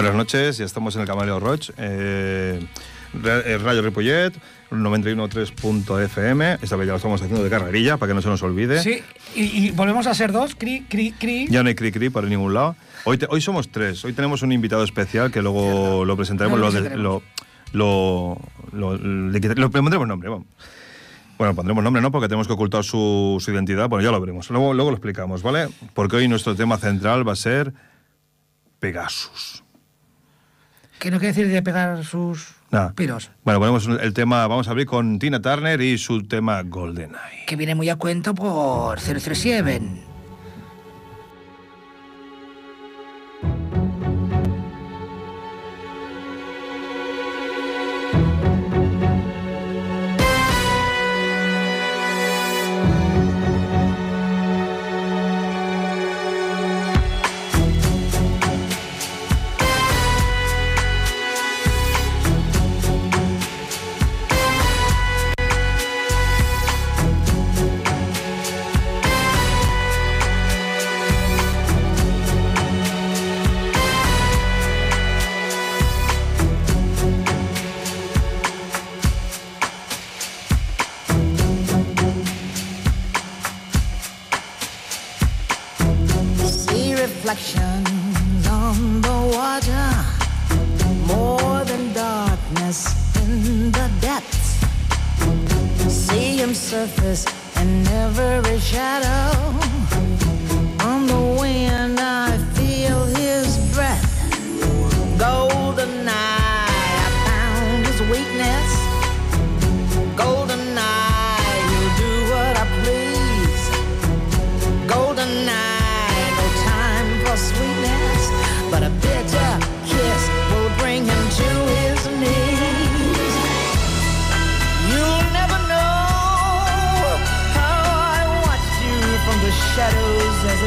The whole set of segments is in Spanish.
Buenas noches, ya estamos en el Camaleo Roch. Eh, eh Radio Ripollet, 91.3.fm. Esta vez ya lo estamos haciendo de carrerilla para que no se nos olvide. Sí, y, volvemos a ser dos, cri, cri, cri. Ya no hay cri, cri por ningún lado. Hoy, hoy somos tres. Hoy tenemos un invitado especial que luego lo presentaremos. lo, lo, lo, lo, le, pondremos nombre. Vamos. Bueno, pondremos nombre, ¿no? Porque tenemos que ocultar su, su, identidad. Bueno, ya lo veremos. Luego, luego lo explicamos, ¿vale? Porque hoy nuestro tema central va a ser Pegasus. ¿Qué no quiere decir de pegar sus piros? Bueno, ponemos el tema, vamos a abrir con Tina Turner y su tema GoldenEye. Que viene muy a cuento por 037. surface and every shadow on the wind. I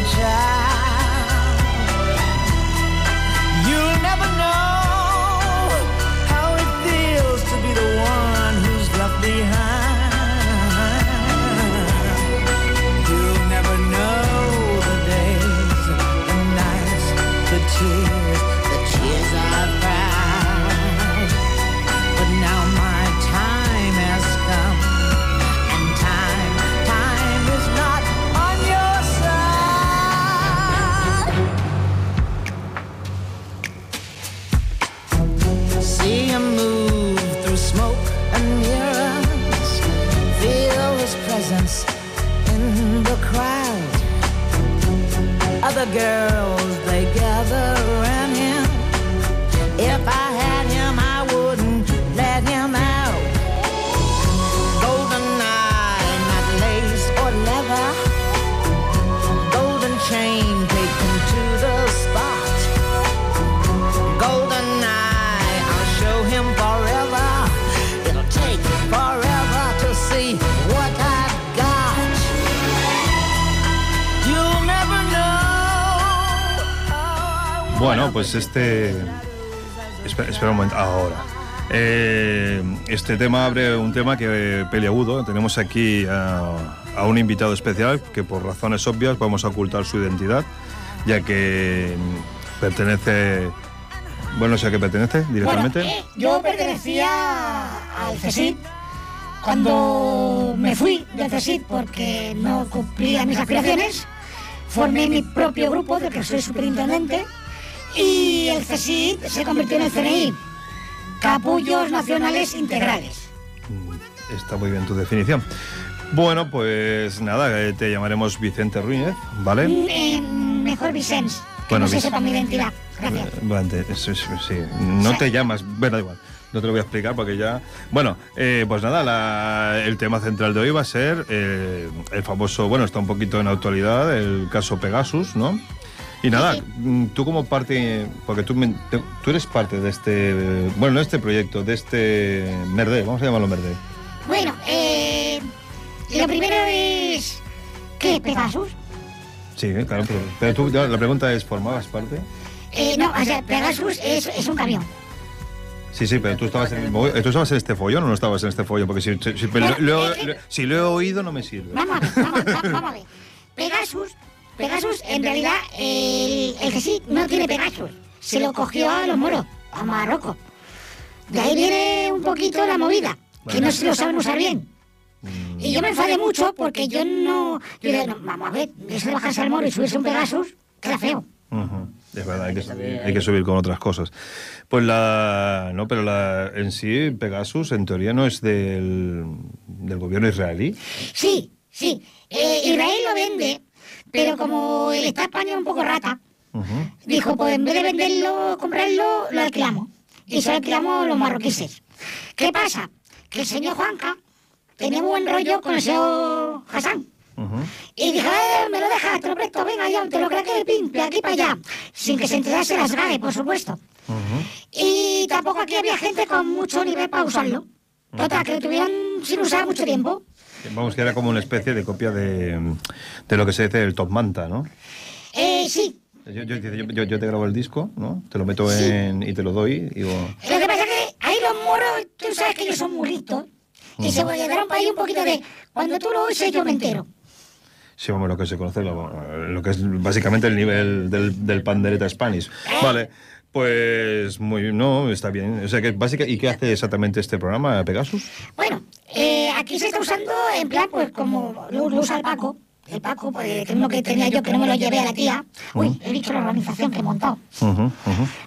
child. girl. Pues este... Espera, un momento, ahora. Eh, este tema abre un tema que peleagudo. Tenemos aquí a, un invitado especial que por razones obvias vamos a ocultar su identidad, ya que pertenece... Bueno, sé a qué pertenece directamente. Eh, yo pertenecía al CSIC cuando me fui del CSIC porque no cumplía mis aspiraciones. Formé mi propio grupo, del que soy superintendente y el CSIC se convirtió en el CNI, Capullos Nacionales Integrales. Mm, está muy bien tu definición. Bueno, pues nada, eh, te llamaremos Vicente Ruiz, ¿vale? Mm, eh, mejor Vicens, que bueno, no se sepa mi identidad. Gracias. Eh, sí, no te llamas, bueno, da igual. No te lo voy a explicar porque ya... Bueno, pues nada, el tema central de hoy va a ser el famoso, bueno, está un poquito en actualidad, el caso Pegasus, ¿no? Y nada, mm, tú como parte, porque tú, tú eres parte de este, bueno, no de este proyecto, de este Merde, vamos a llamarlo Merde. Bueno, eh, lo primero es, ¿qué Pegasus? Sí, claro, pero, tú, la pregunta es, ¿formabas parte? Eh, no, o sea, Pegasus es, es un camión. Sí, sí, pero tú estabas, en, ¿tú estabas en este follón o no estabas en este follón? Porque si, si, lo, si lo he oído no me sirve. Vamos a ver, vamos, vamos a ver. Pegasus Pegasus, en realidad, el, el sí no tiene Pegasus, se lo cogió a los moros, a Marruecos. De ahí viene un poquito la movida, que no se lo saben usar bien. Y yo me enfadé mucho porque yo no. Yo dije, no, vamos a ver, eso de bajarse al moro y subirse un Pegasus, queda feo. Es verdad, hay que, subir, hay que, subir con otras cosas. Pues la. No, pero la, en sí, Pegasus, en teoría, no es del, del gobierno israelí. Sí, sí. Eh, Israel lo vende, pero como el Estado español es un poco rata, dijo: pues en vez de venderlo, comprarlo, lo alquilamos. Y se lo alquilamos los marroquíes. ¿Qué pasa? Que el señor Juanca tenía buen rollo con el señor Hassan. Y dije, eh, me lo dejas, te lo presto, venga ya, te lo que pim, de aquí para allá. Sin que se enterase las GAE, por supuesto. Y tampoco aquí había gente con mucho nivel para usarlo. Total, que lo tuvieron sin usar mucho tiempo. Vamos, que era como una especie de copia de, de lo que se dice el Top Manta, ¿no? Eh, sí. Yo, yo, yo, yo, te grabo el disco, ¿no? Te lo meto en, y te lo doy. Y digo... Lo que pasa es que ahí los moros, tú sabes que ellos son muritos. Y se quedaron para ahí un poquito de, cuando tú lo oyes yo me entero. Sí, vamos, lo que se conoce, lo, que es básicamente el nivel del, del pandereta Spanish. Eh. Vale, pues muy, no, está bien. O sea, que básica, ¿y qué hace exactamente este programa, Pegasus? Bueno, eh, aquí se está usando en plan, pues como lo usa el Paco, el Paco, pues, que es lo que tenía yo, que no me lo llevé a la tía. Uy, he dicho la organización que he montado.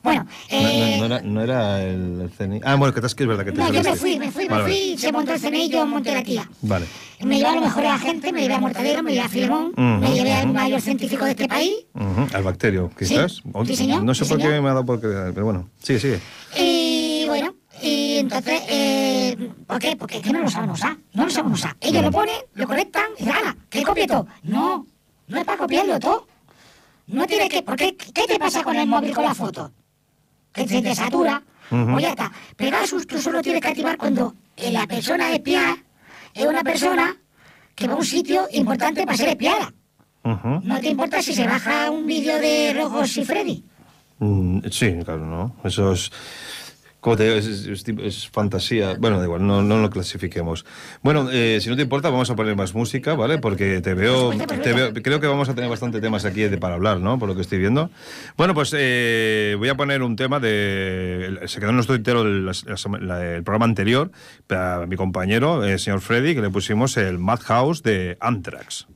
Bueno, eh... no, no, era, no, era, el CNI. Ah, bueno, que, te, que es verdad que te No, yo me fui, me fui, me fui, se montó el CNI, yo monté la tía. Vale. Me llevé a lo mejor a la gente, me llevé a Mortadero, me llevé a Filemón, me llevé al mayor científico de este país. Al bacterio, quizás. Sí, sí señor. No sé sí, por señor. qué me ha dado por pero bueno, sigue, sigue. Y bueno, y entonces, eh, ¿por qué? Porque es que no lo saben usar, no lo saben usar. Ellos lo ponen, lo conectan y ¡hala! ¿Qué copie todo? No, no es para copiarlo todo. No tiene que, porque ¿qué te pasa con el móvil con la foto? Que se te satura, o ya está. Pegasus tú solo tienes que activar cuando la persona espiada es una persona que va a un sitio importante para ser espiada. No te importa si se baja un vídeo de Rojos y Freddy. Mm, sí, claro, ¿no? Eso es... Como te digo, es, es, es, fantasía. Bueno, da igual, no, no lo clasifiquemos. Bueno, eh, si no te importa, vamos a poner más música, ¿vale? Porque te veo, te veo, creo que vamos a tener bastante temas aquí de, para hablar, ¿no? Por lo que estoy viendo. Bueno, pues eh, voy a poner un tema de... Se quedó en nuestro entero el, el, programa anterior, para mi compañero, el señor Freddy, que le pusimos el Madhouse de Anthrax.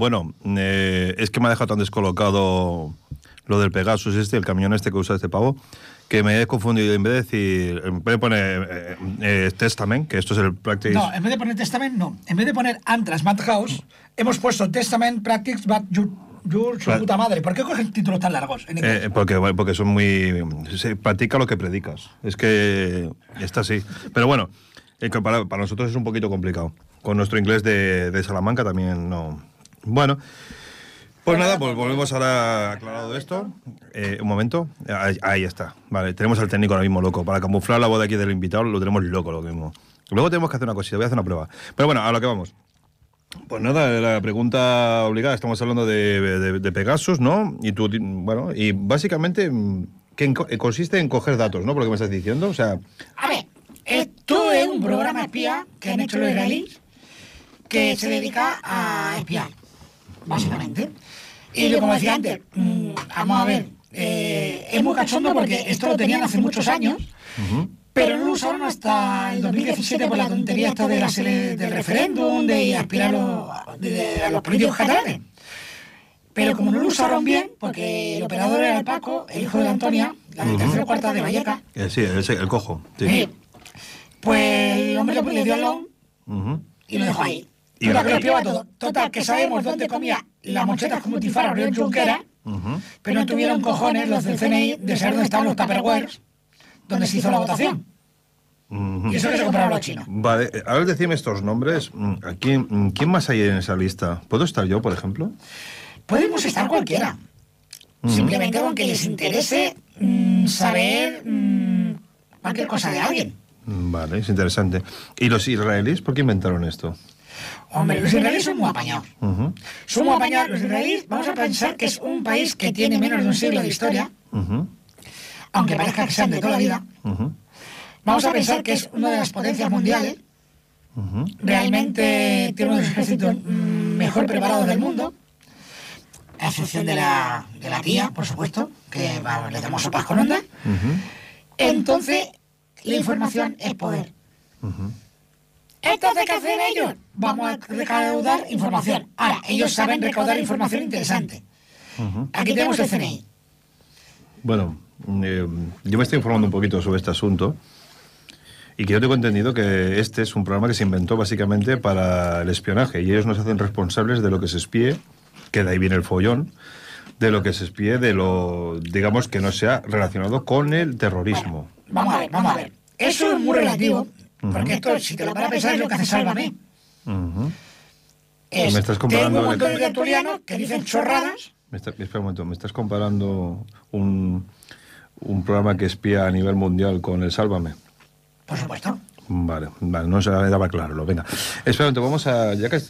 Bueno, eh, es que me ha dejado tan descolocado lo del Pegasus este, el camión este que usa este pavo, que me he confundido. En vez de decir, en vez de poner eh, eh, Testament, que esto es el Practice... No, en vez de poner Testament, no. En vez de poner Antras Madhouse, hemos puesto Testament Practice But Your, your su puta madre. ¿Por qué coges títulos tan largos en inglés? Eh, porque, bueno, porque son muy... Se practica lo que predicas. Es que está así. Pero bueno, eh, para nosotros es un poquito complicado. Con nuestro inglés de, de Salamanca también no... Bueno... Pues nada, pues volvemos ahora aclarado esto. Eh, un momento. Ahí, ahí está. Vale, tenemos al técnico ahora mismo loco. Para camuflar la voz de aquí del invitado lo tenemos loco lo mismo. Luego tenemos que hacer una cosita, voy a hacer una prueba. Pero bueno, a lo que vamos. Pues nada, la pregunta obligada, estamos hablando de, de- de Pegasus, ¿no? Y tú, bueno, y básicamente, mm, que en- consiste en coger datos, ¿no? Por lo que me estás diciendo, o sea, A ver, esto es un programa espía que han hecho los israelíes que se dedica a espiar, básicamente. Y como decía antes, mm, vamos a ver, eh, es muy cachondo porque esto lo tenían hace muchos años, pero no lo usaron hasta el 2017 por la tontería esta de la sele- del referéndum, de aspirar a los, de- de- a los políticos catalanes. Pero como no lo usaron bien, porque el operador era el Paco, el hijo de la Antonia, la de tercera o cuarta de Valleca, eh, sí, el, el cojo. Sí. eh, pues el hombre le dio el long y lo dejó ahí. Y la- que todo. Total, que sabemos dónde comía las mochetas como Tifara Oriol Junquera, Ujú. pero no tuvieron cojones los del CNI de saber dónde estaban los Tupperwares, donde se hizo la votación. Y eso que se compraron los chinos. Vale, eh, ahora decime estos nombres. mm, ¿a quién, mm, ¿Quién más hay en esa lista? ¿Puedo estar yo, por ejemplo? Podemos estar cualquiera. Simplemente con que les interese mm, saber cualquier cosa de alguien. Vale, es interesante. ¿Y los israelíes por qué inventaron esto? Hombre, los israelíes son muy apañados. Ujú, Son muy apañados. Los israelíes, vamos a pensar que es un país que tiene menos de un siglo de historia, aunque parezca que sean de toda la vida. Vamos a pensar que es una de las potencias mundiales. Realmente tiene uno de los ejércitos mm, mejor preparados del mundo. A excepción de la, de la tía, por supuesto, que vamos, le damos sopas con onda. Entonces, la información es poder. Entonces, ¿qué hacen ellos? Vamos a recaudar información. Ahora, ellos saben recaudar información interesante. Aquí tenemos el CNI. Bueno, eh, yo me estoy informando un poquito sobre este asunto y que yo tengo entendido que este es un programa que se inventó básicamente para el espionaje y ellos nos hacen responsables de lo que se espíe, que de ahí viene el follón, de lo que se espíe de lo, digamos, que no sea relacionado con el terrorismo. Vamos a ver, vamos a ver. Eso es muy relativo, porque esto, si te lo para pensar, es lo que hace Sálvame. Ujú. Es, Me estás comparando tengo un montón de tertulianos que dicen chorradas. Me está- espera un momento, ¿me estás comparando un, un programa que espía a nivel mundial con el Sálvame? Por supuesto. Vale, vale, no se me daba claro. lo- Venga, espera un momento, vamos a, ya que,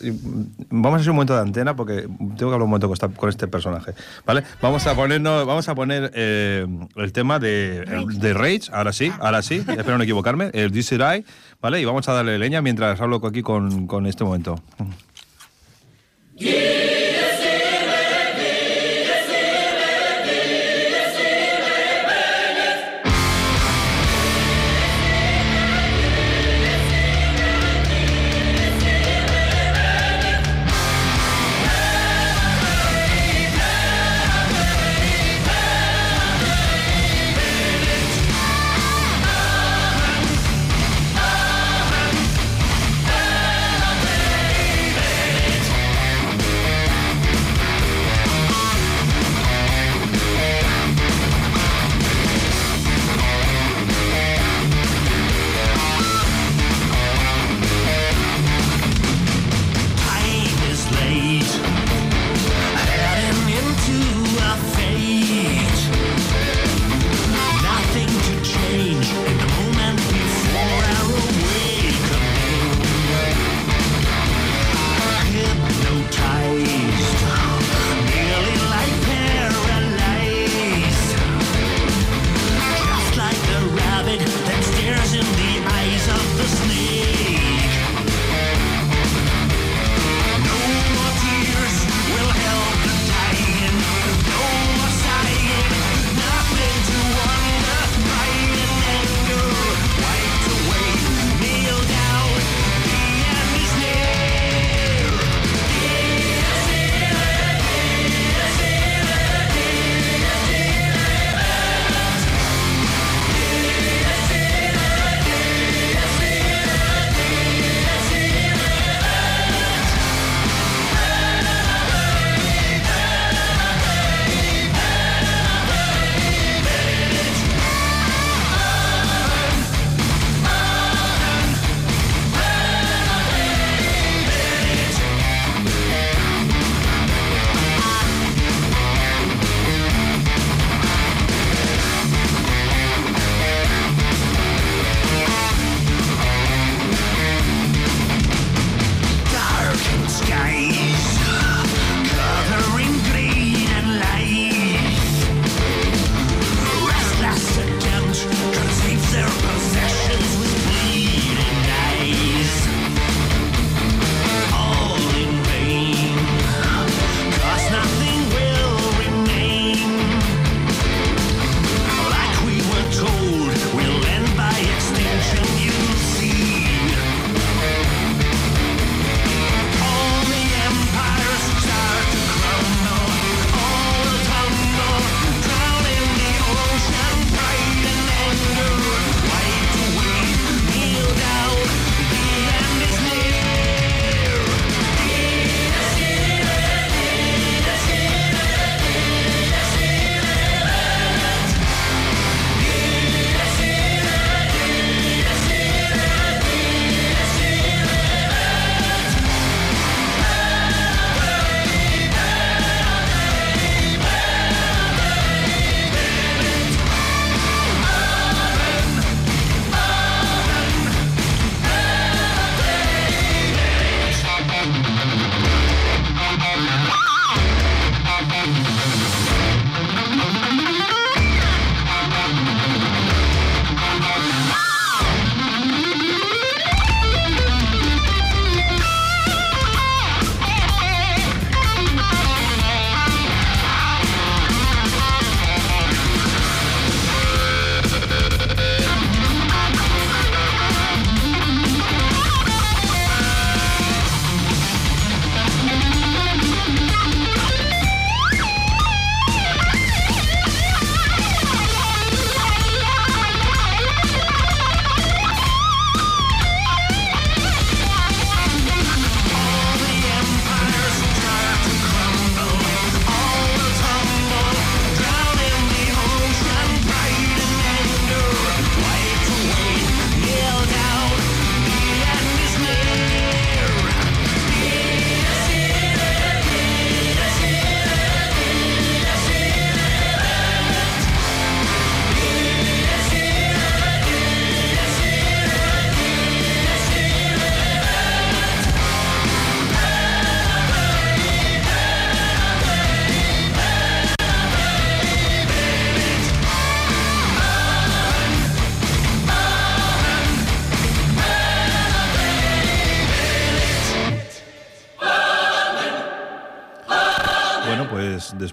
vamos a hacer un momento de antena porque tengo que hablar un momento con, esta- con este personaje, ¿vale? Vamos a ponernos, vamos a poner eh, el tema de, de Rage, ahora sí, ahora sí, espero no equivocarme, el This Is I, ¿vale? Y vamos a darle leña mientras hablo aquí con, con este momento. Bueno,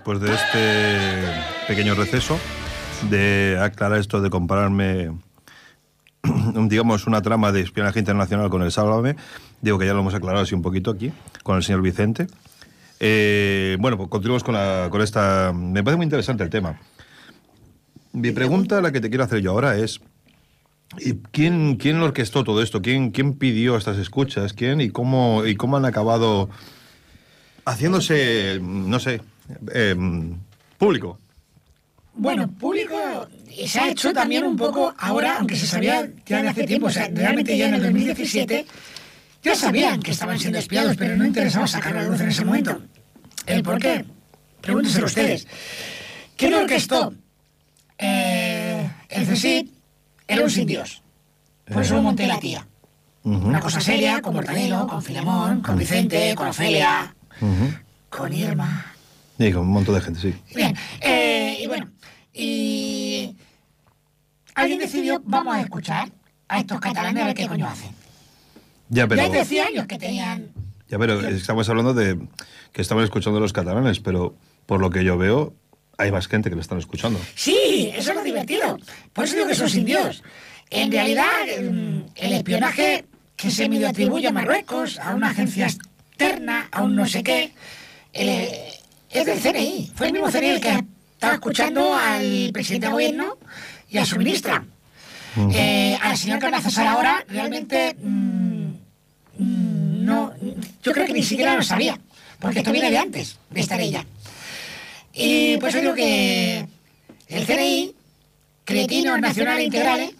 después de este pequeño receso, de aclarar esto de compararme, digamos, una trama de espionaje internacional con el Sálvame, digo que ya lo hemos aclarado así un poquito aquí, con el señor Vicente. Eh, bueno, pues continuamos con, la, con esta... Me parece muy interesante el tema. Mi pregunta, la que te quiero hacer yo ahora es... ¿Quién, quién orquestó todo esto? ¿Quién, ¿Quién pidió estas escuchas? ¿Quién y cómo, y cómo han acabado haciéndose, no sé, em, público? Bueno, público se ha hecho también un poco ahora, aunque se sabía ya de hace tiempo, o sea, realmente ya en el 2017 ya sabían que estaban siendo espiados, pero no interesaba sacarlo a la luz en ese momento. ¿El por qué? Pregúntenselo ustedes. ¿Quién orquestó eh, el CSIC? era un sin Dios. Por eso lo monté la tía. Una cosa seria, con Mortadelo, con Filemón, con Vicente, con Ofelia, con Irma. Y con un montón de gente, sí. Bien, eh, y bueno, y alguien decidió, vamos a escuchar a estos catalanes a ver qué coño hacen. Ya, pero... Ya decía años que tenían... Ya, pero estamos hablando de que estaban escuchando los catalanes, pero por lo que yo veo, hay más gente que lo están escuchando. Sí, eso es lo divertido. Por eso digo que son indios. En realidad, mm, el espionaje que se medio atribuye a Marruecos, a una agencia externa, a un no sé qué, es del CNI. Fue el mismo CNI el que estaba escuchando al presidente de gobierno y a su ministra. Eh, a la señora Carnazas ahora realmente mm, mm, no, yo creo que ni siquiera lo sabía, porque esto viene de antes de estar ella. Y pues yo digo que el CNI, Cretinos Nacionales Integrales,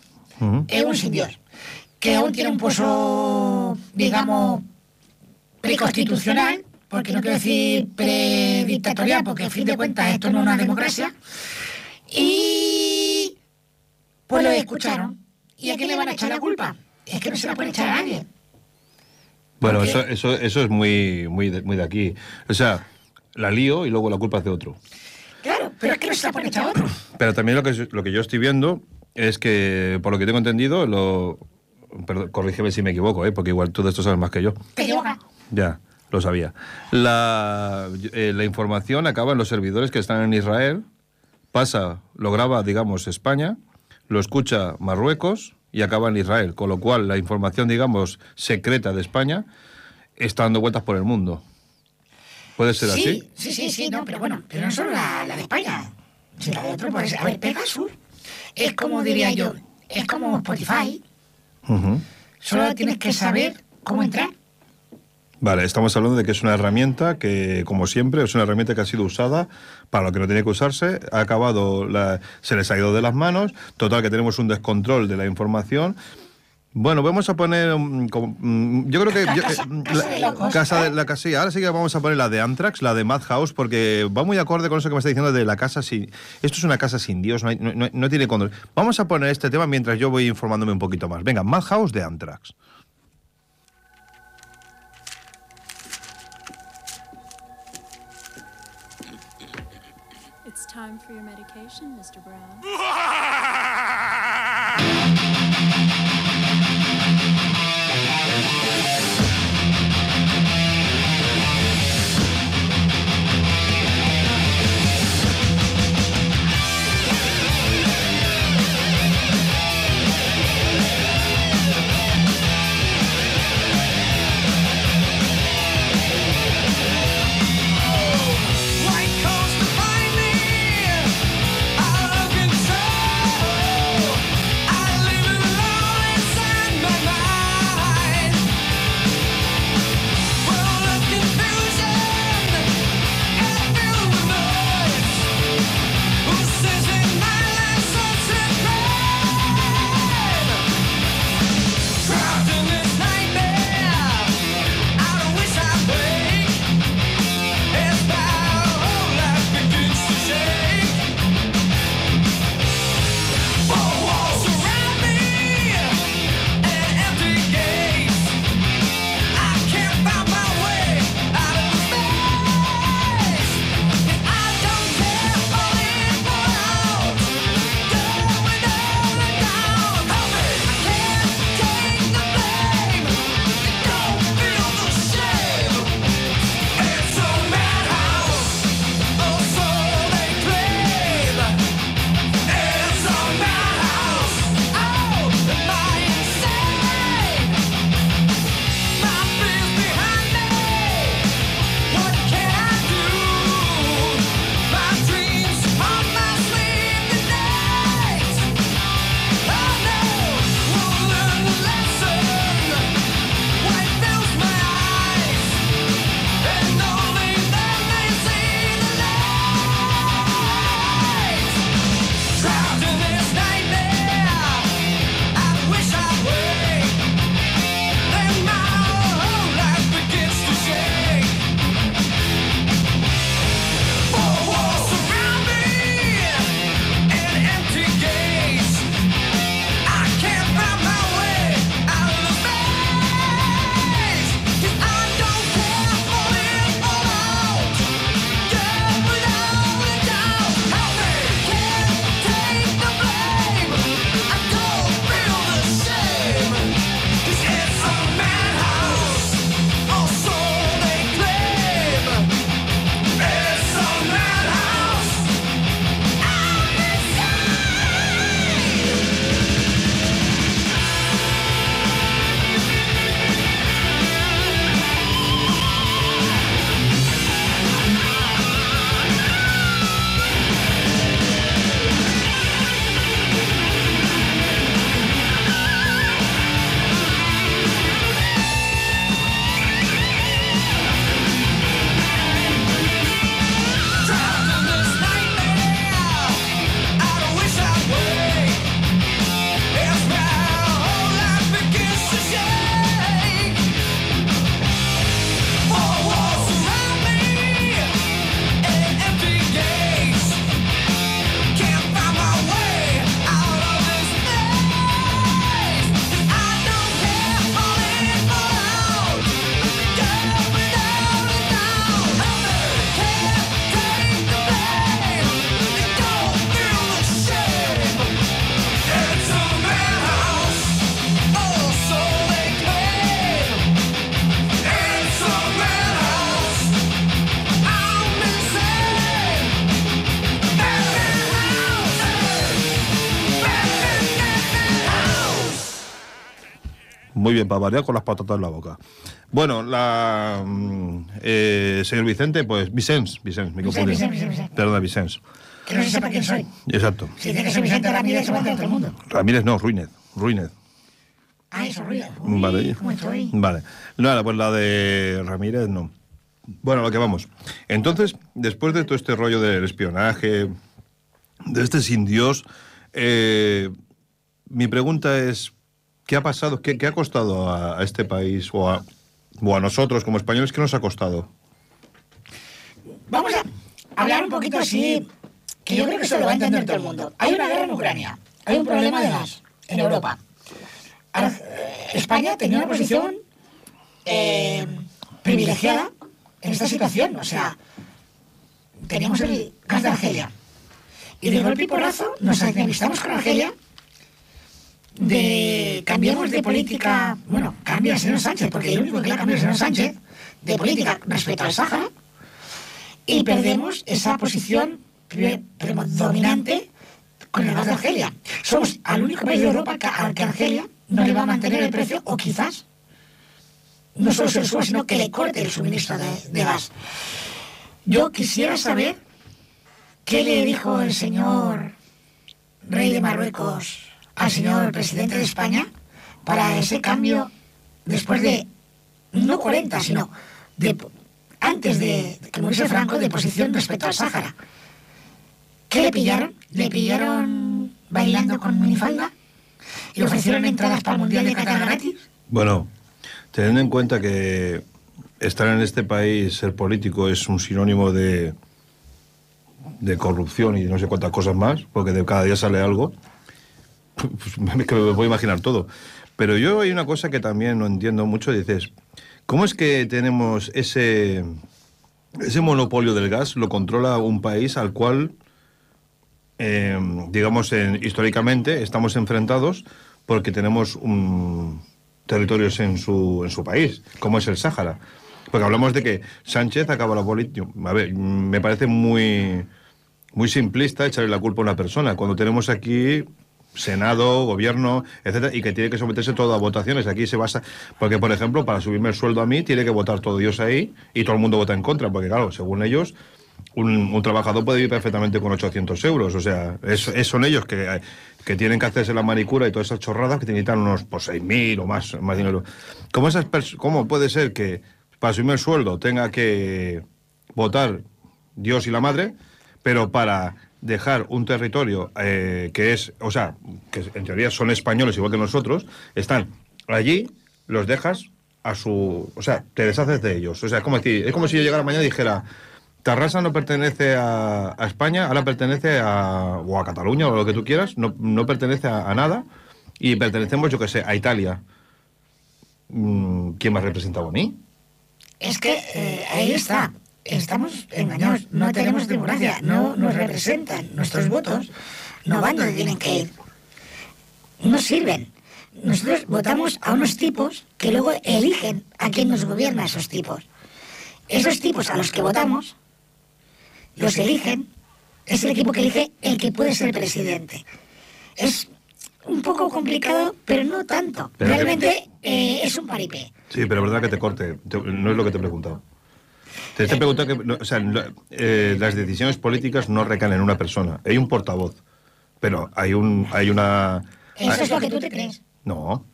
es un sin Dios, que aún tiene un pozo, digamos, preconstitucional, porque no quiero decir predictatorial, porque a fin de cuentas esto no es una democracia, y pues lo escucharon. ¿Y a quién le van a echar la culpa? Es que no se la puede echar a nadie. Bueno, eso, eso, eso es muy, muy, muy de aquí. O sea, la lío y luego la culpa es de otro. Claro, pero es que no se la pone echar otro. Pero también lo que, lo que yo estoy viendo es que, por lo que tengo entendido, lo. Perdón, corrígeme si me equivoco, ¿eh? porque igual tú de esto sabes más que yo. Te equivoca. Ya, lo sabía. La, eh, la información acaba en los servidores que están en Israel, pasa, lo graba, digamos, España, lo escucha Marruecos y acaba en Israel. Con lo cual, la información, digamos, secreta de España está dando vueltas por el mundo. ¿Puede ser así? Sí, sí, sí, no, pero bueno, pero no solo la, de España. Si la de otro, pues, a ver, Pegasus es como diría yo, es como Spotify. Solo tienes que saber cómo entrar. Vale, estamos hablando de que es una herramienta que, como siempre, es una herramienta que ha sido usada para lo que no tiene que usarse, ha acabado, se les ha ido de las manos, total que tenemos un descontrol de la información bueno, vamos a poner. Mm, mm, yo creo que. casa, de locos, casa de la casilla. Ahora sí que vamos a poner la de Anthrax, la de Madhouse, porque va muy acorde con eso que me está diciendo de la casa sin. Esto es una casa sin Dios, no, tiene control. Vamos a poner este tema mientras yo voy informándome un poquito más. Venga, Madhouse de Anthrax. Time for your medication, Mr. Brown. muy bien, para variar con las patatas en la boca. Bueno, la mm, eh, señor Vicente, pues Vicens, Vicens, me confundí. Perdona, Vicens. Que no se sepa quién soy. Exacto. Si dice que soy Vicente Ramírez, se va a todo el mundo. Ramírez no, Ruínez, Ruínez. Ah, eso, Ruínez. Vale. ¿Cómo estoy? Vale. Nada, pues la de Ramírez no. Bueno, lo que vamos. Entonces, después de todo este rollo del espionaje, de este sin Dios, eh, mi pregunta es, ¿qué ha pasado? ¿Qué, ha costado a, este país o a, nosotros como españoles? ¿Qué nos ha costado? Vamos a hablar un poquito así, que yo creo que eso lo va a entender todo el mundo. Hay una guerra en Ucrania, hay un problema de gas en Europa. Ahora, eh, España tenía una posición eh, privilegiada en esta situación, o sea, teníamos el gas de Argelia. Y de golpe y nos enemistamos con Argelia de cambiamos de política, bueno, cambia el señor Sánchez, porque el único que la cambió el señor Sánchez. De política respecto al Sáhara, y perdemos esa posición pre- predominante con el gas de Argelia. Somos al único país de Europa que- al que Argelia no le va a mantener el precio, o quizás no solo se lo suba, sino que le corte el suministro de, de gas. Yo quisiera saber qué le dijo el señor rey de Marruecos al señor presidente de España para ese cambio después de, no 40, sino de, antes de que muriese Franco, de posición respecto al Sáhara. ¿Qué le pillaron? ¿Le pillaron bailando con minifalda? ¿Y le ofrecieron entradas para el Mundial de Qatar gratis? Bueno, teniendo en cuenta que estar en este país, ser político, es un sinónimo de, de corrupción y no sé cuántas cosas más, porque de cada día sale algo, que me puedo imaginar todo. Pero yo hay una cosa que también no entiendo mucho, dices, ¿cómo es que tenemos ese, ese monopolio del gas, lo controla un país al cual eh, digamos, en- históricamente estamos enfrentados porque tenemos un, territorios en su, en su país, como es el Sáhara. Porque hablamos de que Sánchez acaba la política. A ver, me parece muy, muy simplista echarle la culpa a una persona, cuando tenemos aquí Senado, gobierno, etcétera, y que tiene que someterse todo a votaciones. Aquí se basa, porque por ejemplo, para subirme el sueldo a mí, tiene que votar todo Dios ahí y todo el mundo vota en contra, porque claro, según ellos, un, trabajador puede vivir perfectamente con 800 euros. O sea, es, son ellos que, que tienen que hacerse la manicura y todas esas chorradas que necesitan unos pues, 6.000 o más, más dinero. ¿Cómo, esas ¿Cómo puede ser que para subirme el sueldo tenga que votar Dios y la madre, pero para dejar un territorio eh, que es, o sea, que en teoría son españoles igual que nosotros, están allí, los dejas a su, o sea, te deshaces de ellos. O sea, es como, decir, es como si yo llegara mañana y dijera, Tarrasa no pertenece a, a España, ahora pertenece a, o a Cataluña o lo que tú quieras, no, no pertenece a, nada y pertenecemos, yo que sé, a Italia. Mm, ¿Quién me ha representado a mí? Es que eh, ahí está. Estamos engañados. No tenemos democracia. No nos representan. Nuestros votos no van donde tienen que ir. No sirven. Nosotros votamos a unos tipos que luego eligen a quién nos gobierna esos tipos. Esos tipos a los que votamos, los eligen, es el equipo que elige el que puede ser presidente. Es un poco complicado, pero no tanto. Pero- Realmente eh, es un paripé. Sí, pero es verdad que te corte. Te- no es lo que te he preguntado. Te, he preguntado que o sea, eh, las decisiones políticas no recaen en una persona. Hay un portavoz, pero hay un hay una. Eso es lo que tú te crees. No.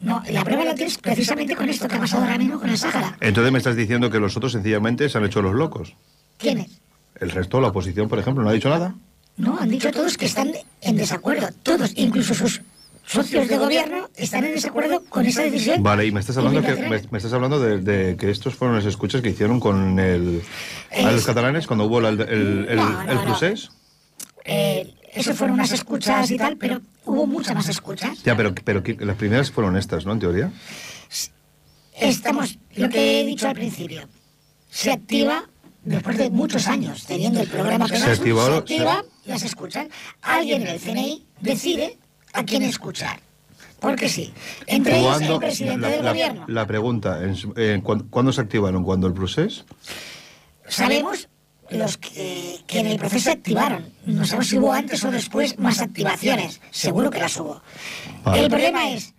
No, la prueba la tienes precisamente con esto que ha pasado ahora mismo con el Sáhara. Entonces me estás diciendo que los otros sencillamente se han hecho los locos. ¿Quiénes? El resto, la oposición, por ejemplo, no ha dicho nada. No, han dicho todos que están en desacuerdo. Todos, incluso sus socios de gobierno, están en desacuerdo con esa decisión. Vale, y me estás hablando que me, estás hablando de, de que estos fueron las escuchas que hicieron con el a los Es- catalanes cuando hubo el, el, el, No, no, el no. procés. Eh, eso fueron unas escuchas y tal, pero hubo muchas más escuchas. Ya, pero, pero que- las primeras fueron estas, ¿no? En teoría. Estamos, lo que he dicho al principio, se activa después de muchos años teniendo el programa Se Pegasus, activó- se activa, las escuchan. Alguien en el CNI decide a quién escuchar. Porque sí. Entre ellos ¿Cuándo- el presidente la, del la- gobierno. la pregunta, en su- eh, ¿cuándo, cuándo se activaron? ¿Cuándo el procés? Sabemos los que, que en el proceso se activaron. No sabemos si hubo antes o después más activaciones. Seguro que las hubo. Vale. El problema es,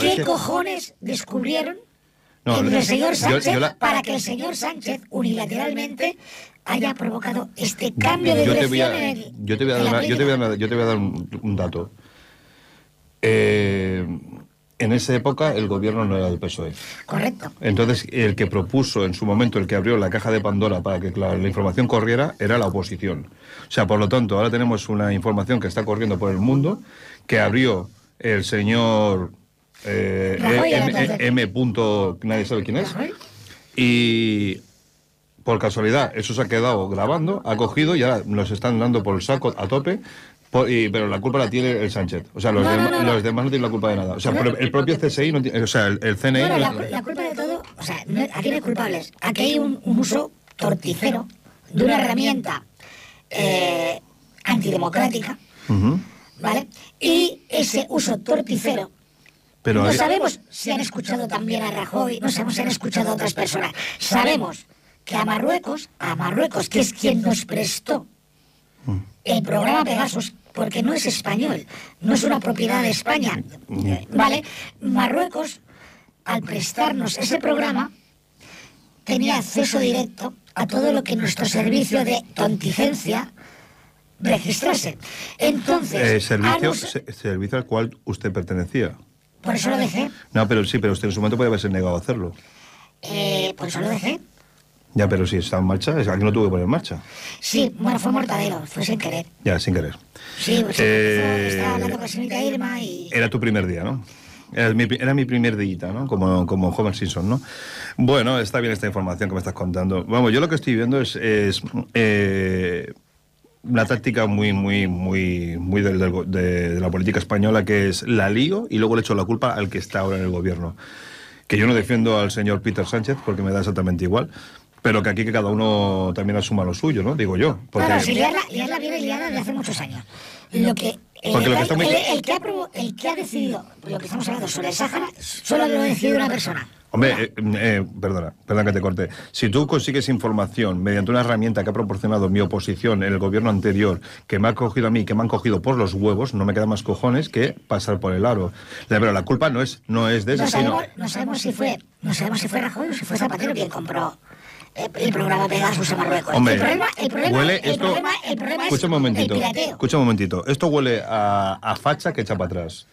¿Qué cojones descubrieron el señor Sánchez para que el señor Sánchez unilateralmente haya provocado este cambio de dirección en el, yo te voy a dar, yo te voy a dar, yo te voy a dar un, dato. Eh, en esa época el gobierno no era del PSOE. Correcto. Entonces, el que propuso en su momento, el que abrió la caja de Pandora para que la, información corriera, era la oposición. O sea, por lo tanto, ahora tenemos una información que está corriendo por el mundo, que abrió el señor eh, M, M. nadie sabe quién es. Y por casualidad, eso se ha quedado grabando, ha cogido y ahora nos están dando por el saco a tope pero la culpa la tiene el Sánchez. O sea, los, los, demás no tienen la culpa de nada. O sea, el propio CSI no tiene. O sea, el, CNI. Bueno, la, culpa de todo. O sea, aquí no hay culpables. Aquí hay un, uso torticero de una herramienta eh, antidemocrática. ¿Vale? Y ese uso torticero. Pero no sabemos si han escuchado también a Rajoy, no sabemos si han escuchado a otras personas. Sabemos que a Marruecos, a Marruecos, que es quien nos prestó mm. el programa Pegasus, porque no es español, no es una propiedad de España, ¿vale? Marruecos, al prestarnos ese programa, tenía acceso directo a todo lo que nuestro servicio de tonticencia registrase. Entonces... Eh, servicio, servicio al cual usted pertenecía. Por eso lo dejé. No, pero sí, pero usted en su momento puede haberse negado a hacerlo. Eh, por eso lo dejé. Ya, pero si está en marcha, aquí no tuve que poner en marcha. Sí, bueno, fue mortadero, fue sin querer. Ya, sin querer. Sí, pues eh, estaba hablando con la señorita Irma y... Era tu primer día, ¿no? Era mi, era mi primer día, ¿no? Como, como Homer Simpson, ¿no? Bueno, está bien esta información que me estás contando. Vamos, yo lo que estoy viendo es, es eh, una táctica muy, muy, muy, muy de, de, la política española que es la lío y luego le echo la culpa al que está ahora en el gobierno. Que yo no defiendo al señor Peter Sánchez porque me da exactamente igual pero que aquí que cada uno también asuma lo suyo, ¿no? Digo yo. Porque... Claro, si liarla, liarla viene liada desde hace muchos años. Lo que, el, lo que el, que ha el que ha decidido lo que estamos hablando sobre el Sáhara, solo lo ha decidido una persona. Hombre, eh, eh, perdona, perdona que te corte. Si tú consigues información mediante una herramienta que ha proporcionado mi oposición en el gobierno anterior, que me ha cogido a mí, que me han cogido por los huevos, no me queda más cojones que pasar por el aro. Pero la culpa no es, no es de ese, no sabemos, No sabemos si fue, no sabemos si fue Rajoy o si fue Zapatero quien compró el programa Pegasus a Marruecos. Hombre, el problema, el problema, huele el problema, el problema escucha un momentito, Escucha un momentito. Esto huele a, a facha que echa para atrás.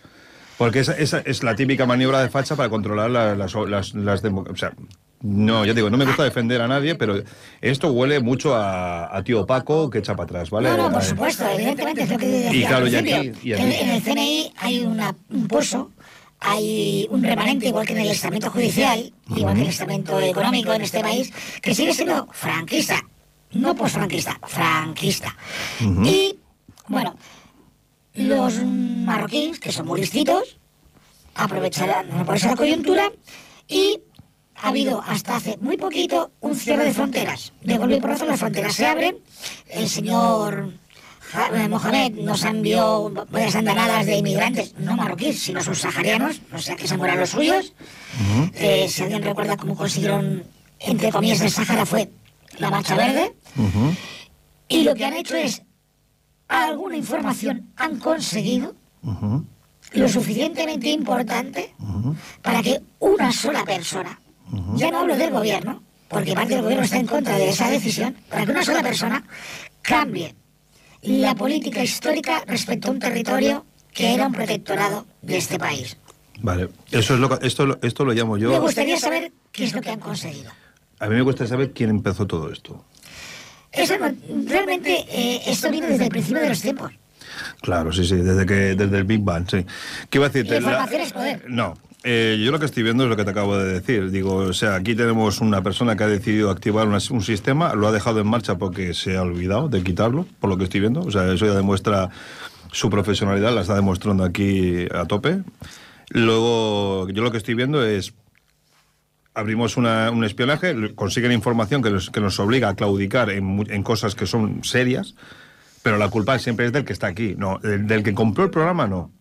Porque esa, esa, es la típica maniobra de facha para controlar las, las, las, o sea, no, ya digo, no me gusta defender a nadie, pero esto huele mucho a, a tío Paco que echa para atrás, ¿vale? No, no, por supuesto, evidentemente es lo que decía. Y claro, y aquí, y aquí. En, en, el CNI hay una, un pozo hay un remanente, igual que en el estamento judicial, igual que en el estamento económico en este país, que sigue siendo franquista, no posfranquista, franquista. Y, bueno, los marroquíes, que son muy distintos, aprovecharán, la coyuntura y ha habido hasta hace muy poquito un cierre de fronteras. De golpe y porrazo las fronteras se abren. El señor Mohamed nos envió varias andanadas de inmigrantes, no marroquíes, sino subsaharianos, no sé a qué se mueran los suyos. Eh, si alguien recuerda cómo consiguieron, entre comillas, el Sahara fue la Marcha Verde. Y lo que han hecho es, alguna información han conseguido, lo suficientemente importante para que una sola persona, ya no hablo del gobierno, porque parte del gobierno está en contra de esa decisión, para que una sola persona cambie la política histórica respecto a un territorio que era un protectorado de este país. Vale, eso es lo esto, esto lo llamo yo. Me gustaría saber qué es lo que han conseguido. A mí me gustaría saber quién empezó todo esto. Eso realmente eh, esto viene desde el principio de los tiempos. Claro, sí, sí, desde que desde el Big Bang, sí. ¿Qué iba a información es poder. No, eh, yo lo que estoy viendo es lo que te acabo de decir. Digo, o sea, aquí tenemos una persona que ha decidido activar un sistema, lo ha dejado en marcha porque se ha olvidado de quitarlo, por lo que estoy viendo. O sea, eso ya demuestra su profesionalidad, la está demostrando aquí a tope. Luego, yo lo que estoy viendo es abrimos un espionaje, consiguen información que nos, obliga a claudicar en, cosas que son serias, pero la culpa siempre es del que está aquí, no, del que compró el programa no.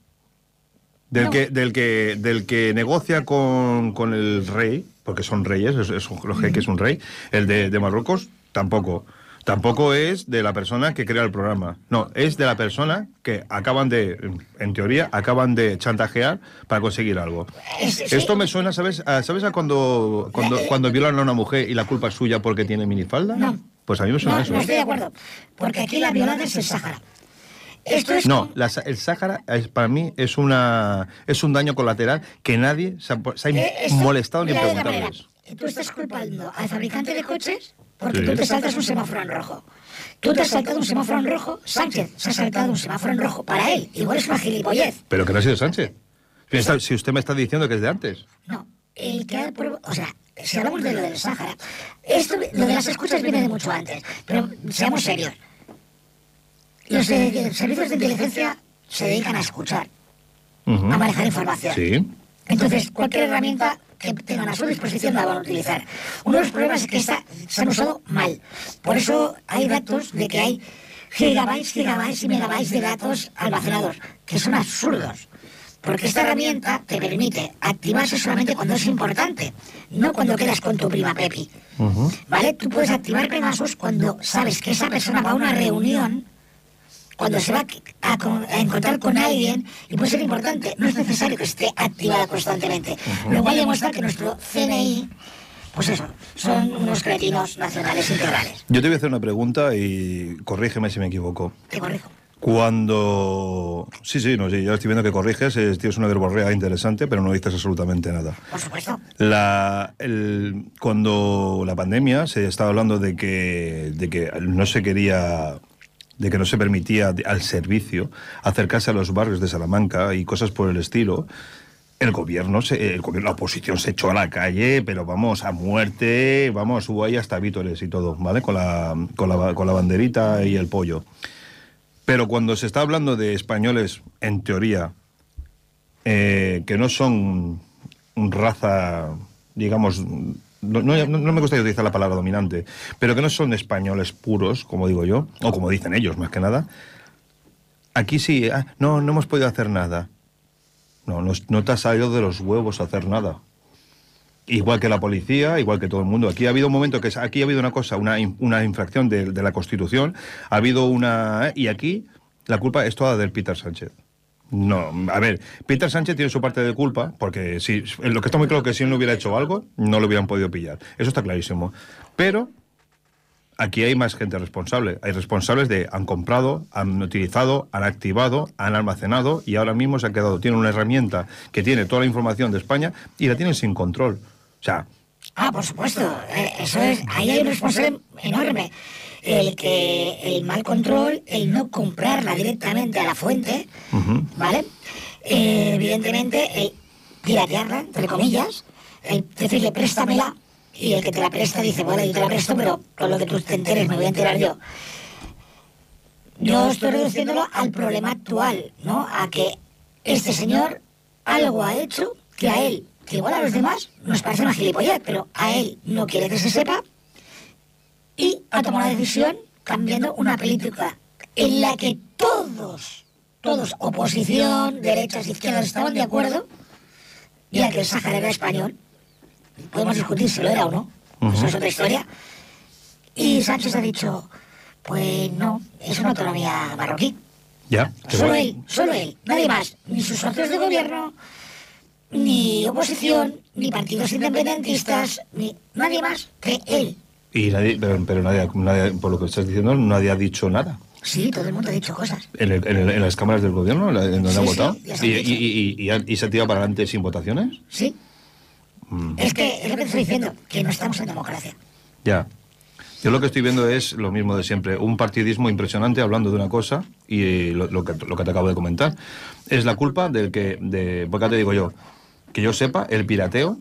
Del, que, del, que, del que negocia con, con el rey, porque son reyes, es, es, que es un rey, el de, de Marruecos, tampoco. Tampoco es de la persona que crea el programa. No, es de la persona que acaban de, en teoría, acaban de chantajear para conseguir algo. Esto me suena, ¿sabes? A, ¿Sabes a cuando, cuando, cuando violan a una mujer y la culpa es suya porque tiene minifalda? No. Pues a mí me suena eso. No estoy de acuerdo. Porque aquí la violada es el Sáhara. Es no, el Sáhara para mí es una es un daño colateral que nadie se ha, eh, molestado ni preguntado. Tú estás culpando al fabricante de coches porque tú te saltas un semáforo en rojo. Tú te has saltado un semáforo en rojo, Sánchez se ha saltado un semáforo en rojo para él. Igual es una gilipollez. Pero que no ha sido Sánchez. Si, usted me está diciendo que es de antes. No, el que ha O sea, si hablamos de lo del Sáhara, esto, lo de las escuchas viene de mucho antes. Pero seamos serios. Los servicios de inteligencia se dedican a escuchar, a manejar información. Sí. Entonces, cualquier herramienta que tengan a su disposición la van a utilizar. Uno de los problemas es que esta, se han usado mal. Por eso hay datos de que hay gigabytes, gigabytes y megabytes de datos almacenados, que son absurdos. Porque esta herramienta te permite activarse solamente cuando es importante, no cuando quedas con tu prima Pepi. ¿Vale? Tú puedes activar Pegasus cuando sabes que esa persona va a una reunión cuando se va a, encontrar con alguien, y puede ser importante, no es necesario que esté activada constantemente. Lo cual demuestra que nuestro CNI, pues eso, son unos cretinos nacionales integrales. Yo te voy a hacer una pregunta y corrígeme si me equivoco. Te corrijo. Cuando. Sí, sí, no, sí, ya estoy viendo que corriges, tienes una verborrea interesante, pero no dices absolutamente nada. Por supuesto. La, cuando la pandemia se estaba hablando de que, de que no se quería de que no se permitía al servicio acercarse a los barrios de Salamanca y cosas por el estilo, el gobierno, se, el gobierno, la oposición se echó a la calle, pero vamos, a muerte, vamos, hubo ahí hasta vítores y todo, ¿vale? Con la, con la, con la banderita y el pollo. Pero cuando se está hablando de españoles, en teoría, eh, que no son raza, digamos, no, me gustaría utilizar la palabra dominante, pero que no son españoles puros, como digo yo, o como dicen ellos más que nada, aquí sí, ah, no, no hemos podido hacer nada. No, no, te ha salido de los huevos hacer nada. Igual que la policía, igual que todo el mundo. Aquí ha habido un momento que aquí ha habido una cosa, una, una infracción de, la Constitución, ha habido una... Y aquí la culpa es toda del Peter Sánchez. No, a ver, Peter Sánchez tiene su parte de culpa, porque si, lo que está muy claro que si él no hubiera hecho algo, no lo hubieran podido pillar. Eso está clarísimo. Pero aquí hay más gente responsable. Hay responsables de han comprado, han utilizado, han activado, han almacenado y ahora mismo se ha quedado. Tiene una herramienta que tiene toda la información de España y la tienen sin control. O sea. Ah, por supuesto. Eh, eso es. Ahí hay un responsable enorme el que el mal control, el no comprarla directamente a la fuente, ¿vale? Eh, evidentemente, el piratearla, entre comillas, el decirle préstamela y el que te la presta dice, bueno, yo te la presto, pero con lo que tú te enteres me voy a enterar yo. Yo estoy reduciéndolo al problema actual, ¿no? A que este señor algo ha hecho que a él, que igual a los demás nos parece una gilipollez, pero a él no quiere que se sepa y ha tomado una decisión cambiando una política en la que todos, todos, oposición, derechas, izquierdas, estaban de acuerdo, ya que el Sáhara era español, podemos discutir si lo era o no, eso es otra historia, y Sánchez ha dicho, pues no, es una autonomía marroquí. Ya. Solo él, solo él, nadie más, ni sus socios de gobierno, ni oposición, ni partidos independentistas, ni nadie más que él. Y nadie, pero, nadie, por lo que estás diciendo, nadie ha dicho nada. Sí, todo el mundo ha dicho cosas. ¿En, las cámaras del gobierno, en donde ha votado? ¿Y, se ha tirado para adelante sin votaciones? Sí. Mm. Es que es lo que te estoy diciendo, que no estamos en democracia. Ya. Yo lo que estoy viendo es lo mismo de siempre, un partidismo impresionante hablando de una cosa y lo, que, lo que te acabo de comentar. Es la culpa del que, de, porque te digo yo, que yo sepa, el pirateo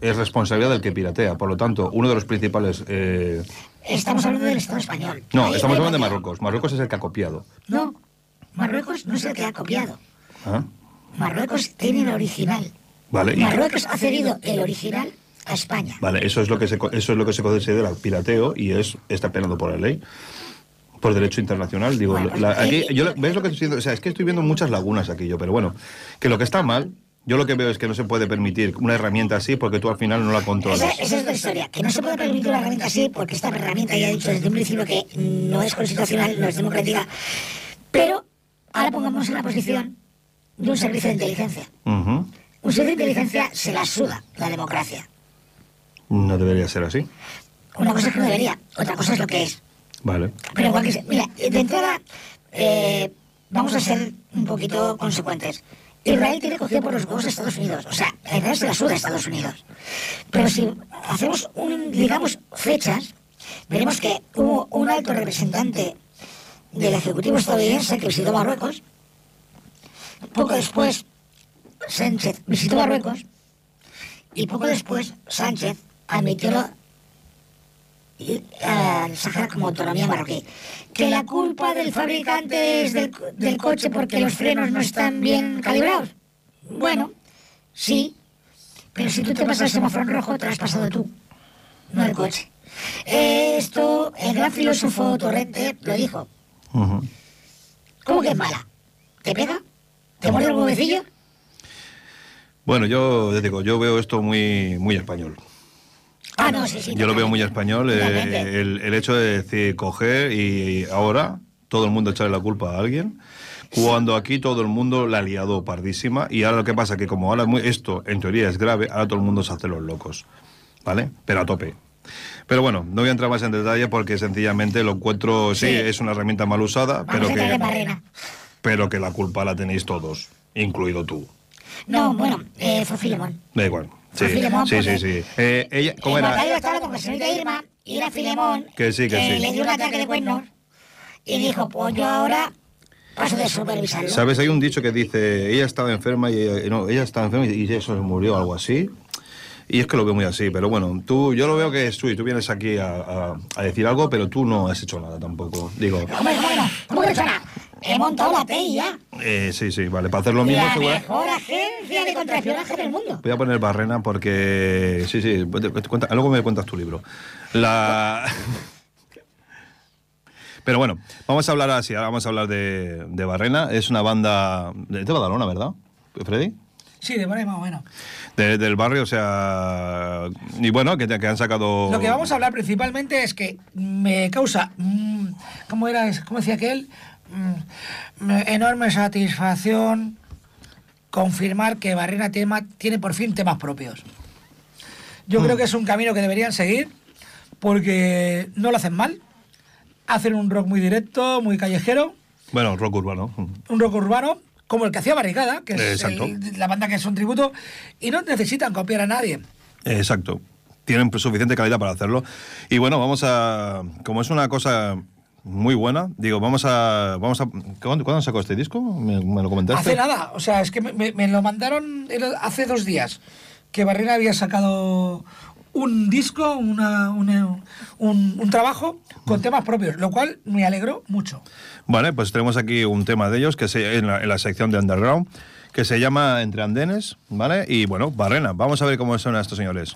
es responsabilidad del que piratea. Por lo tanto, uno de los principales... Eh, estamos hablando del Estado español. No, estamos hablando de Marruecos. Marruecos es el que ha copiado. No, Marruecos no es el que ha copiado. ¿Ah? Marruecos tiene el original. Vale, Marruecos ha cedido el original a España. Vale, eso es lo que se, eso es lo que se considera pirateo y es está penado por la ley por derecho internacional. Digo, aquí, yo, ¿ves lo que estoy diciendo? O sea, es que estoy viendo muchas lagunas aquí yo, pero bueno, que lo que está mal Yo lo que veo es que no se puede permitir una herramienta así porque tú al final no la controlas. Esa, esa es la historia, que no se puede permitir una herramienta así porque esta herramienta ya he dicho desde un principio que no es constitucional, no es democrática, pero ahora pongamos en la posición de un servicio de inteligencia. Ujú. Un servicio de inteligencia se la suda la democracia. No debería ser así. Una cosa es que no debería, otra cosa es lo que es. Vale. Pero igual que se- mira, de entrada, eh, vamos a ser un poquito consecuentes. Israel tiene cogido por los huevos a Estados Unidos. O sea, a Israel se la suda a Estados Unidos. Pero si hacemos, un, digamos, fechas, veremos que hubo un alto representante del Ejecutivo estadounidense que visitó Marruecos. Poco después, Sánchez visitó Marruecos. Y poco después, Sánchez admitió al Sahara como autonomía marroquí. Que la culpa del fabricante es del, del coche porque los frenos no están bien calibrados. Bueno, sí, pero si tú te pasas el semáforo en rojo, te lo has pasado tú, no el coche. Esto, el gran filósofo Torrente lo dijo. Ujú. ¿Cómo que es mala? ¿Te pega? ¿Te muerde el huevecillo? Bueno, yo ya digo, yo veo esto muy, muy español. Ah, no, sí, sí. Yo lo veo muy español, eh, el, el hecho de decir coger y ahora todo el mundo echarle la culpa a alguien, cuando aquí todo el mundo la ha liado pardísima y ahora lo que pasa que como ahora muy- esto en teoría es grave, ahora todo el mundo se hace los locos, ¿vale? Pero a tope. Pero bueno, no voy a entrar más en detalle porque sencillamente lo encuentro, sí, Sí. es una herramienta mal usada, Vamos pero que, pero que la culpa la tenéis todos, incluido tú. No, bueno, eh, fue Filemón. Da igual. Sí, Filemón sí, sí, sí. Eh, ella, ¿Cómo el era? Macario estaba hablando con la señorita Irma y era Filemón Que sí, que sí. le dio un ataque de cuernos y dijo, pues yo ahora paso de supervisarlo. ¿Sabes? Hay un dicho que dice, ella estaba enferma y ella, no, ella estaba enferma y eso se murió, algo así. Y es que lo veo muy así, pero bueno, tú, yo lo veo que es tú y tú vienes aquí a, a- a decir algo, pero tú no has hecho nada tampoco. Digo, ¿Cómo, cómo que no? ¿Cómo que no he hecho nada? He montado la PEI ya. eh, sí, sí, vale, para hacer lo mismo, la mejor agencia de contraespionaje del mundo. Voy a poner barrena porque, sí, sí, te- te cuenta- luego me cuentas tu libro. La... Pero bueno, vamos a hablar así, ahora vamos a hablar de, de Barrena. Es una banda de, de Badalona, ¿verdad, Freddy? Sí, de por ahí más o menos. De- del barrio, o sea. Y bueno, que, te- que han sacado. Lo que vamos a hablar principalmente es que me causa, mm, ¿cómo era? ¿Cómo decía aquel? Mm, enorme satisfacción confirmar que Barrena tema, tiene por fin temas propios. Yo creo que es un camino que deberían seguir porque no lo hacen mal. Hacen un rock muy directo, muy callejero, Bueno, rock urbano. un rock urbano, como el que hacía Barricada, que es el- la banda que es un tributo, y no necesitan copiar a nadie. Exacto. Tienen suficiente calidad para hacerlo. Y bueno, vamos a. Como es una cosa muy buena, digo, vamos a. Vamos a ¿Cuándo, cuándo sacó este disco? ¿Me, me lo comentaste? Hace nada, o sea, es que me, me- me lo mandaron hace dos días, que Barrera había sacado un disco, una- una- un, un trabajo con temas propios, lo cual me alegró mucho. Vale, pues tenemos aquí un tema de ellos que se, en, la, en la sección de Underground que se llama Entre Andenes, ¿vale? Y bueno, Barrena. Vamos a ver cómo suenan estos señores.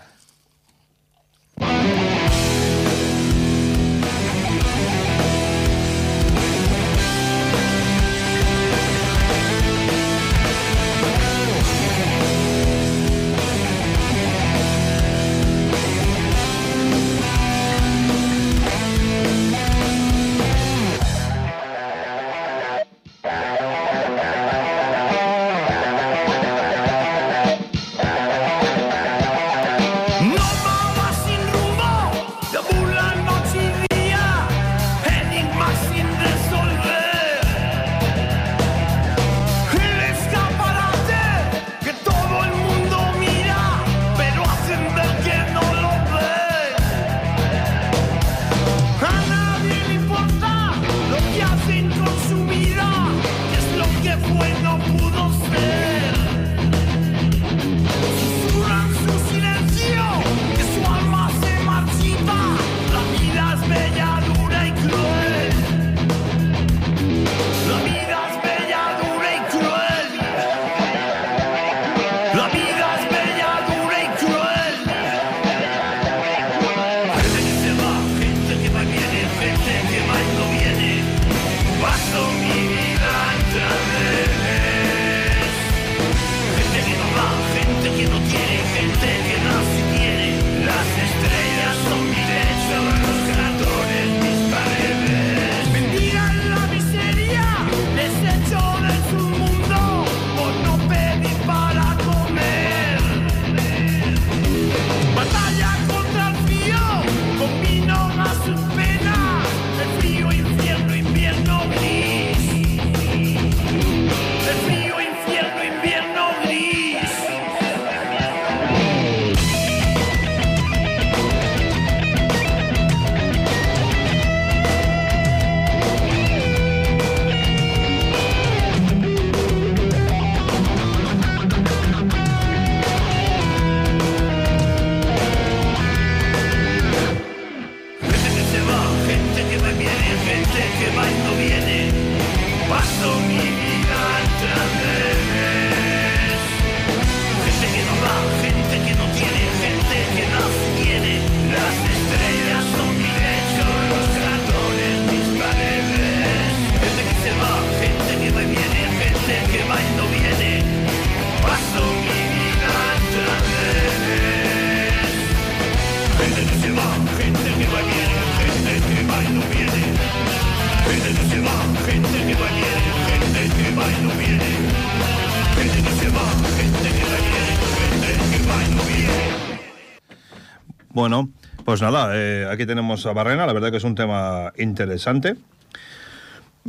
Bueno, pues nada, eh, aquí tenemos a Barrena, la verdad que es un tema interesante.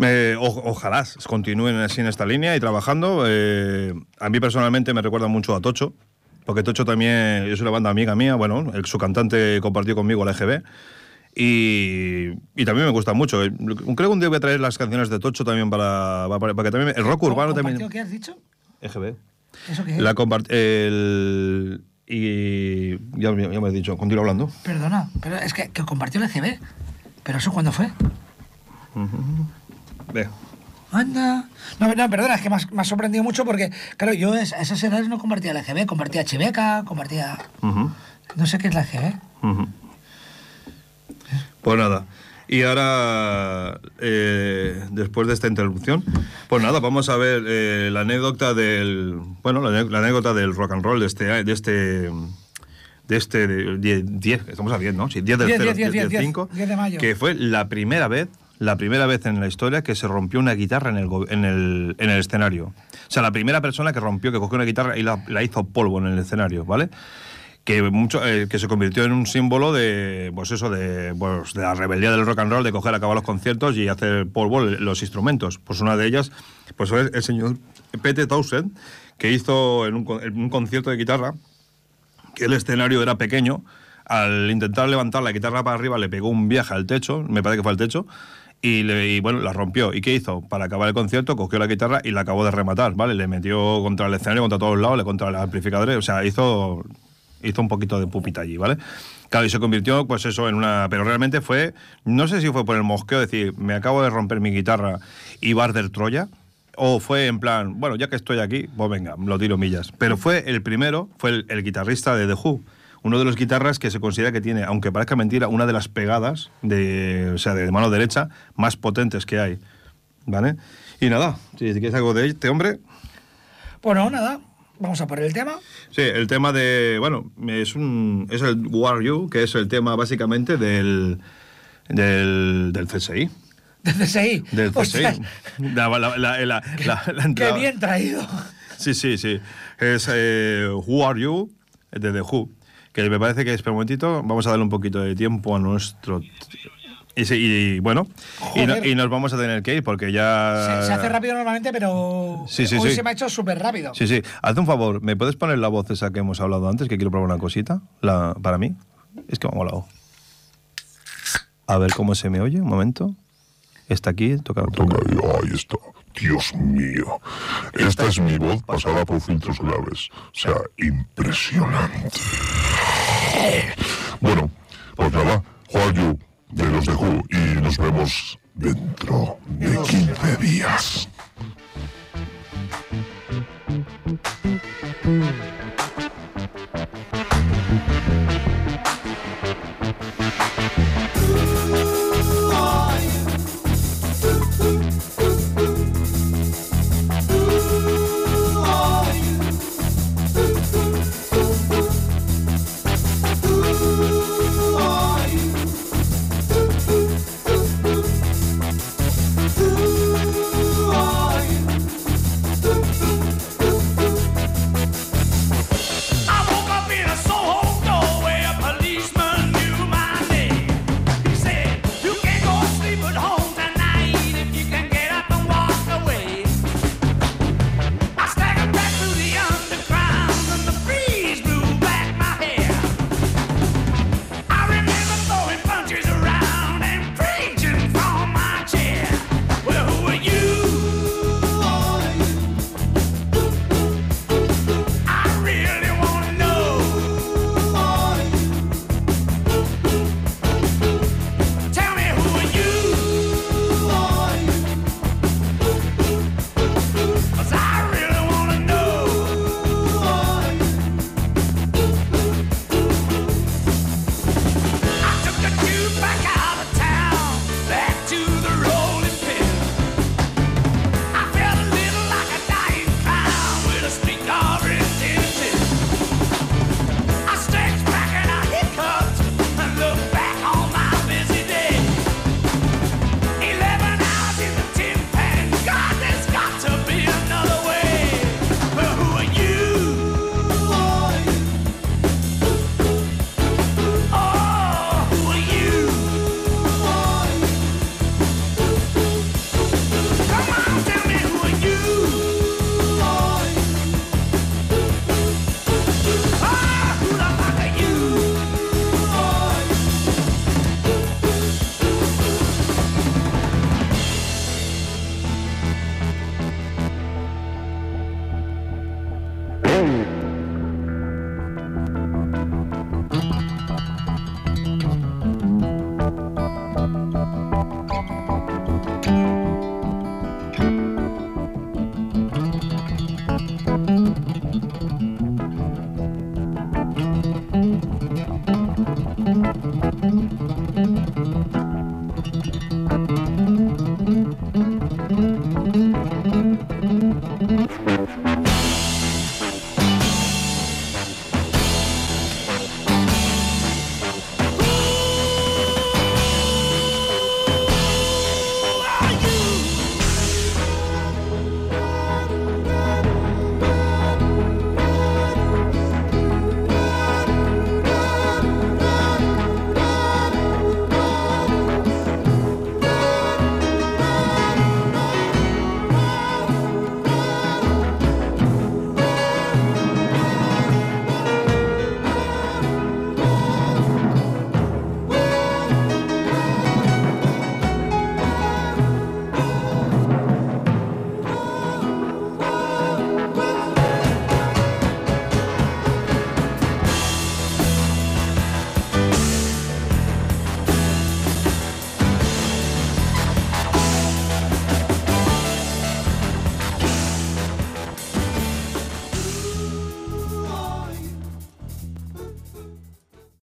Eh, ojalá continúen así en esta línea y trabajando. Eh, a mí personalmente me recuerda mucho a Tocho, porque Tocho también es una banda amiga mía, bueno, su cantante compartió conmigo la EGB. Y, y, también me gusta mucho. Creo que un día voy a traer las canciones de Tocho también para, para, que también... El rock urbano también... ¿Qué has dicho? EGB. ¿Eso qué es? La el, y ya, ya, me he dicho, continúo hablando. Perdona, pero es que, que compartió el EGB. ¿Pero eso cuándo fue? Ve. Anda. No, no, perdona, es que me ha sorprendido mucho porque, claro, yo a esas edades no compartía la EGB, compartía Chiveca, compartía... No sé qué es la EGB. Pues nada. Y ahora, eh, después de esta interrupción, pues nada, vamos a ver eh, la anécdota del, bueno, la, anécdota del rock and roll de este, de este, de este 10, estamos a 10, ¿no? Sí, 10 del 10, 0, 10, 10, 5, de mayo. que fue la primera vez, la primera vez en la historia que se rompió una guitarra en el, en el, en el escenario. O sea, la primera persona que rompió, que cogió una guitarra y la, la hizo polvo en el escenario, ¿vale? Que mucho eh, que se convirtió en un símbolo de pues eso de, pues, de la rebeldía del rock and roll de coger acabar los conciertos y hacer polvo los instrumentos pues una de ellas pues el señor Pete Townsend que hizo en un, concierto de guitarra que el escenario era pequeño al intentar levantar la guitarra para arriba le pegó un viaje al techo me parece que fue al techo y, le, bueno, la rompió. ¿Y qué hizo? Para acabar el concierto, cogió la guitarra y la acabó de rematar, ¿vale? Le metió contra el escenario, contra todos lados, le contra los amplificadores, o sea, hizo hizo un poquito de pupita allí, ¿vale? Claro, y se convirtió, pues eso, en una. Pero realmente fue. No sé si fue por el mosqueo, decir, me acabo de romper mi guitarra y Barder Troya. O fue en plan, bueno, ya que estoy aquí, pues venga, lo tiro millas. Pero fue el primero, fue el, guitarrista de The Who. Uno de los guitarras que se considera que tiene, aunque parezca mentira, una de las pegadas de, o sea, de mano derecha más potentes que hay. ¿Vale? Y nada, si quieres algo de este hombre. Bueno, nada, Vamos a poner el tema. Sí, el tema de. Bueno, es, un, es el War You, que es el tema básicamente del, del, del CSI. ¿Del CSI? Del CSI. Qué bien traído. Sí, sí, sí. Es eh, Who Are You, de The Who. Que me parece que es, un momentito, vamos a darle un poquito de tiempo a nuestro y, bueno, y, nos vamos a tener que ir porque ya... Se, hace rápido normalmente, pero sí, sí, hoy se me ha hecho súper rápido. Sí, sí. Haz un favor, ¿me puedes poner la voz esa que hemos hablado antes? Que quiero probar una cosita la, para mí. Es que me ha molado. A ver cómo se me oye, un momento. Está aquí, toca. toca. Ahí está. Dios mío. Esta es mi voz pasada por filtros graves. O sea, impresionante. Bueno, pues nada, Juan de los de Who y nos vemos dentro de 15 días.